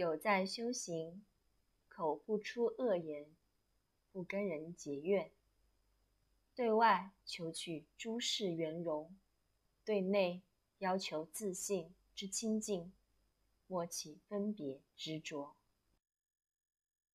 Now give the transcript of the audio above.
有在修行，口不出恶言，不跟人结怨，对外求取诸事圆融，对内要求自信之清净，莫起分别执着。